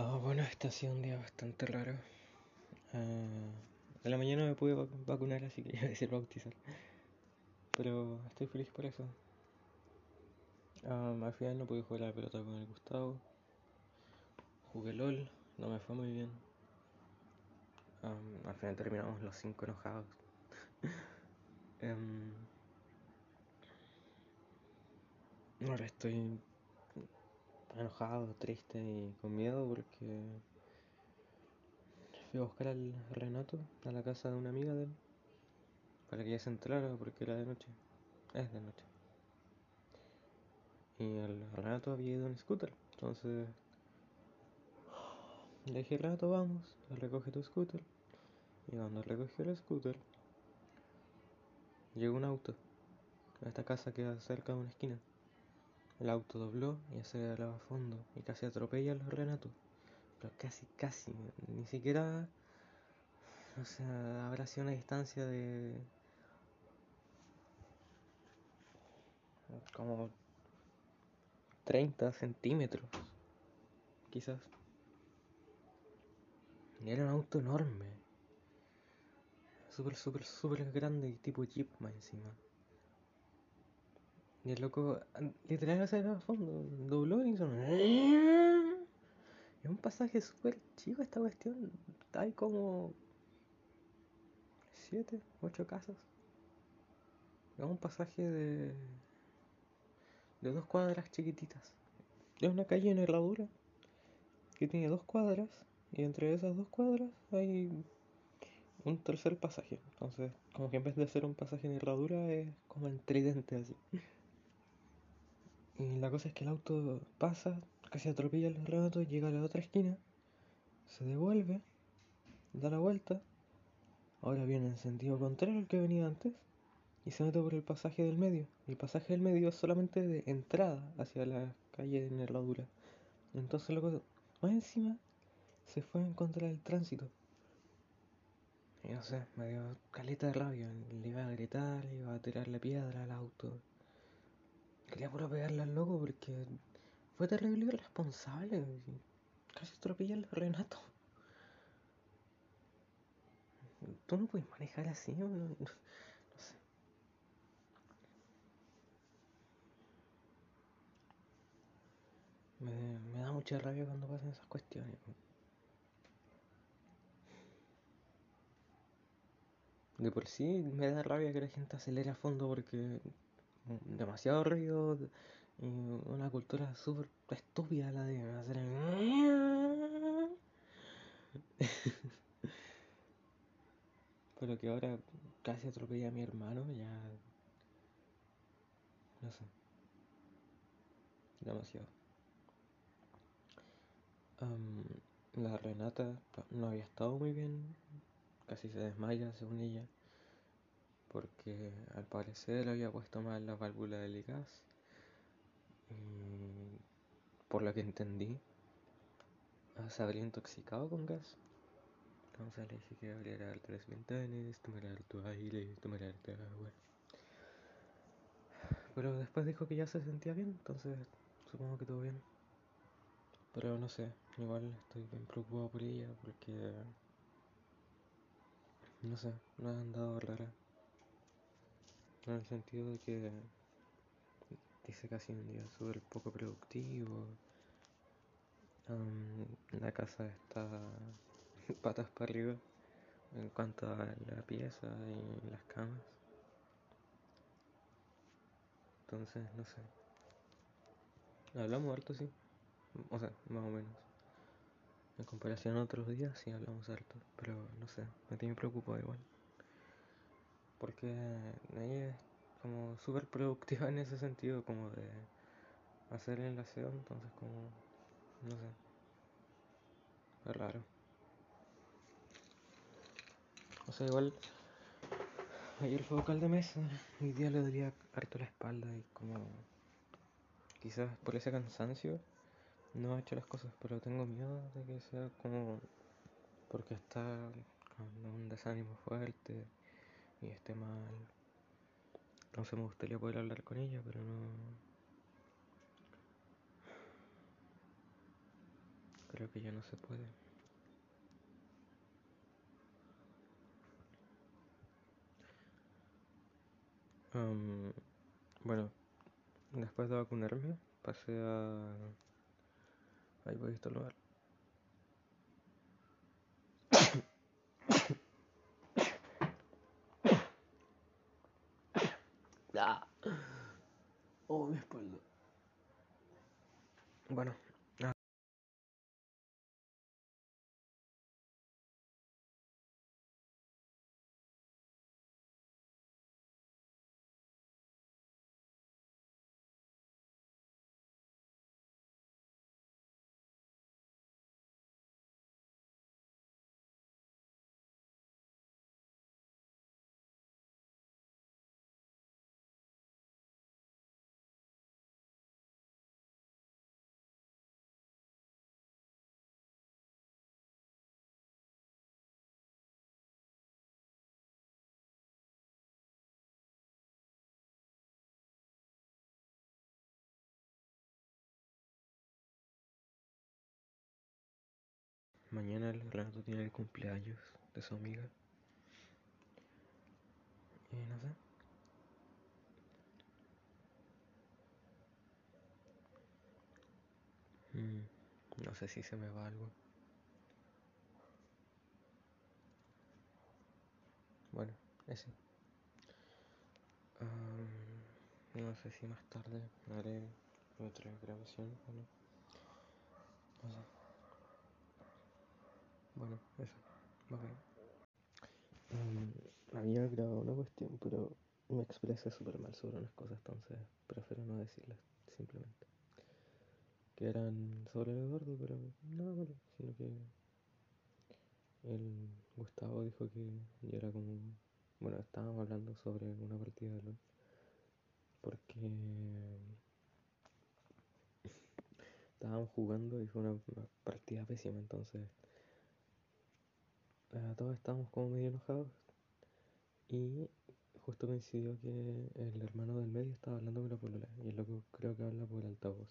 Ah, bueno, este ha sido un día bastante raro. Ah, en la mañana me pude vac- vacunar, así que iba a decir bautizar. Pero estoy feliz por eso. Ah, al final no pude jugar a la pelota con el Gustavo. Jugué LOL, no me fue muy bien. Al final terminamos los cinco enojados. Em, ahora estoy enojado, triste y con miedo porque fui a buscar al Renato a la casa de una amiga de él para que ella se entrara porque era de noche. Es de noche. Y el Renato había ido en scooter. Entonces le dije, Renato, vamos, recoge tu scooter. Y cuando recogió el scooter, llegó un auto. A esta casa queda cerca de una esquina. El auto dobló y aceleraba a fondo y casi atropella al Renato. Pero casi, casi, ni siquiera. O sea, habrá sido una distancia de. como 30 centímetros, quizás. Y era un auto enorme. Súper, súper, súper grande, tipo jeep más encima. Y el loco, literal, aceleraba a fondo, dobló y hizo. Es un pasaje súper chico esta cuestión. Hay como 7, 8 casas. Es un pasaje de. de dos cuadras chiquititas. Es una calle en herradura que tiene dos cuadras. Y entre esas dos cuadras hay un tercer pasaje. Entonces, como que en vez de ser un pasaje en herradura, es como en tridente así. Y la cosa es que el auto pasa, casi atropella al Renato, llega a la otra esquina, se devuelve, da la vuelta, ahora viene en sentido contrario al que venía antes y se mete por el pasaje del medio. El pasaje del medio es solamente de entrada hacia la calle en herradura. Entonces, loco, más encima se fue en contra del tránsito. Y no sé, me dio caleta de rabia. Le iba a gritar, le iba a tirarle piedra al auto. Quería puro pegarle al loco porque fue terrible y irresponsable. Casi atropella al Renato. Tú no puedes manejar así, no, no, sé. Me da mucha rabia cuando pasan esas cuestiones. De por sí me da rabia que la gente acelere a fondo porque demasiado ruido y una cultura súper estúpida la de hacer el... Pero que ahora casi atropella a mi hermano, ya... No sé. Demasiado. Am, la Renata no había estado muy bien. Casi se desmaya, según ella. Porque al parecer había puesto mal la válvula del gas. Y por lo que entendí, ah, se habría intoxicado con gas. Entonces le dije que abriera las ventanas, tomara harto aire, tomara harta agua. Pero después dijo que ya se sentía bien, entonces supongo que todo bien. Pero no sé, igual estoy bien preocupado por ella porque... No sé, no ha andado rara. En el sentido de que dice casi un día súper poco productivo. Am, la casa está patas para arriba en cuanto a la pieza y las camas. Entonces, no sé. Hablamos harto, sí. O sea, más o menos. En comparación a otros días, sí hablamos harto. Pero no sé, me tiene preocupado igual. Porque ella es como súper productiva en ese sentido, como de hacer el aseo, entonces como, no sé, es raro. O sea, igual ayer fue vocal de mesa, hoy día le dolía harto la espalda y como quizás por ese cansancio no ha hecho las cosas, pero tengo miedo de que sea como porque está con un desánimo fuerte y esté mal. Entonces me gustaría poder hablar con ella, pero no. creo que ya no se puede. Um, bueno, después de vacunarme, pasé a... Ahí voy a estornudar. Oh, mi espalda. Bueno, Mañana Renato tiene el cumpleaños de su amiga. Y no sé. Mm, no sé si se me va algo. Bueno, eso. Um, no sé si más tarde haré otra grabación o no. No sé. Bueno, eso. Bye. Um, había grabado una cuestión, pero me expresé súper mal sobre unas cosas, entonces prefiero no decirlas, simplemente. Que eran sobre el Eduardo, pero nada malo, sino que el Gustavo dijo que yo era como... Bueno, estábamos hablando sobre una partida de LOL. Porque estábamos jugando y fue una partida pésima, entonces todos estábamos como medio enojados. Y justo coincidió que el hermano del medio estaba hablando con la polola. Y el loco creo que habla por altavoz.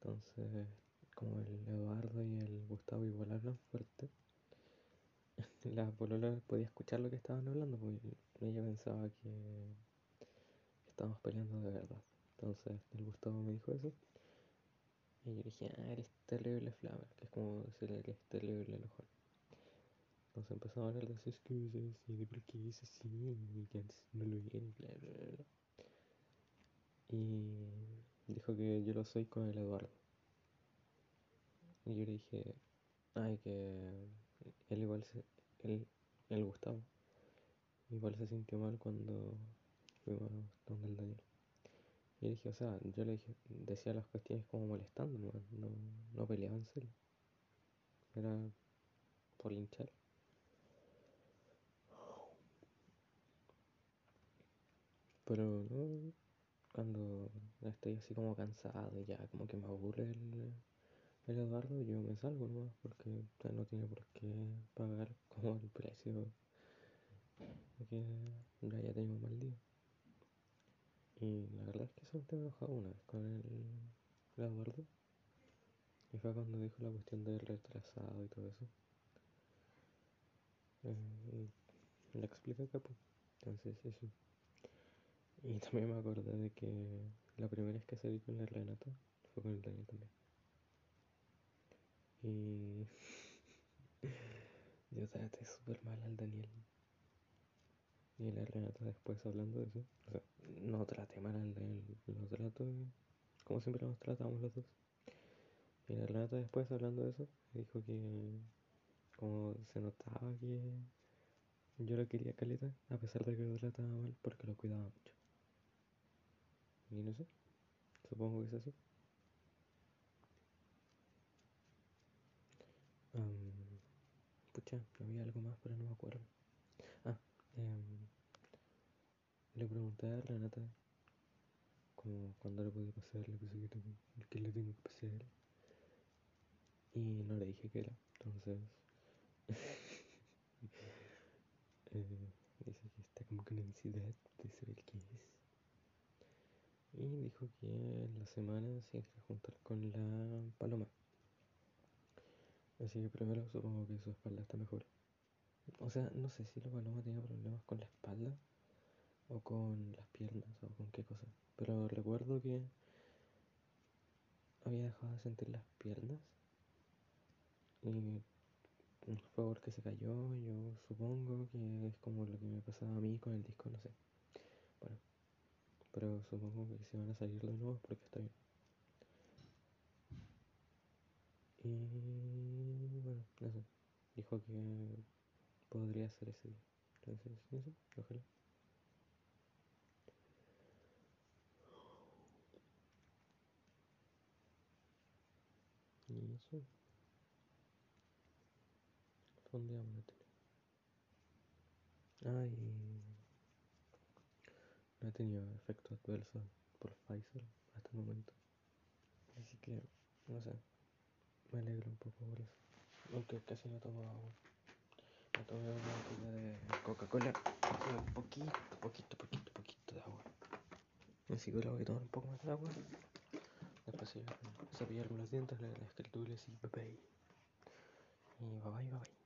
Entonces, como el Eduardo y el Gustavo igual hablan fuerte, la polola podía escuchar lo que estaban hablando, porque ella pensaba que estábamos peleando de verdad. Entonces el Gustavo me dijo eso. Y yo dije, ah, eres terrible Flamer, que es como decirle que es terrible enojón. Entonces empezamos a hablar de sus excusas y de por qué es así y que antes no lo era. Y dijo que yo lo soy con el Eduardo. Y yo le dije, ay, que él igual se, él, el Gustavo, igual se sintió mal cuando fuimos donde el Daniel. Y le dije, o sea, yo le dije, decía las cuestiones como molestando, no, no, no peleaba en serio. Era por hinchar. Pero no, cuando estoy así como cansado y ya como que me aburre el, el Eduardo, yo me salgo nomás porque no tiene por qué pagar como el precio que ya haya tenido un mal día. Y la verdad es que solo te he enojado una vez con el, Eduardo. Y fue cuando dijo la cuestión del retrasado y todo eso. Eh, y le expliqué acá, pues. Entonces, eso. Y también me acordé de que la primera vez que salí con la Renata fue con el Daniel también. Y yo traté súper mal al Daniel. Y la Renata después hablando de eso. O sea, no traté mal al Daniel, lo trato como siempre nos tratamos los dos. Y la Renata después hablando de eso, dijo que como se notaba que yo lo quería caleta, a pesar de que lo trataba mal, porque lo cuidaba mucho. Y no sé, supongo que es así. Um, pucha, había algo más, pero no me acuerdo. Ah, um, le pregunté a Renata como cuándo le podía pasar la cosa que, tengo, que le tengo que pasar. Y no le dije que era, entonces eh, dice que está como con ansiedad de saber qué es. Y dijo que en la semana se iba a juntar con la paloma. Así que primero supongo que su espalda está mejor. O sea, no sé si la paloma tenía problemas con la espalda o con las piernas o con qué cosa. Pero recuerdo que había dejado de sentir las piernas y fue porque se cayó. Yo supongo que es como lo que me pasaba a mí con el disco, no sé. Pero supongo que si van a salir de nuevo porque está bien. Y bueno, no sé. Dijo que podría ser ese día. Entonces, no sé, ojalá. Y eso. ¿Dónde vamos a tener? No he tenido efectos adversos por Pfizer hasta el momento. Así que, no sé, me alegro un poco por eso. Aunque casi no tomo agua. Me tomé una botella de Coca-Cola. Un poquito, poquito, poquito, poquito de agua. Así que ahora voy a tomar un poco más de agua. Después cepillarme los dientes, leer las escrituras y bye. Y bye bye, bye bye.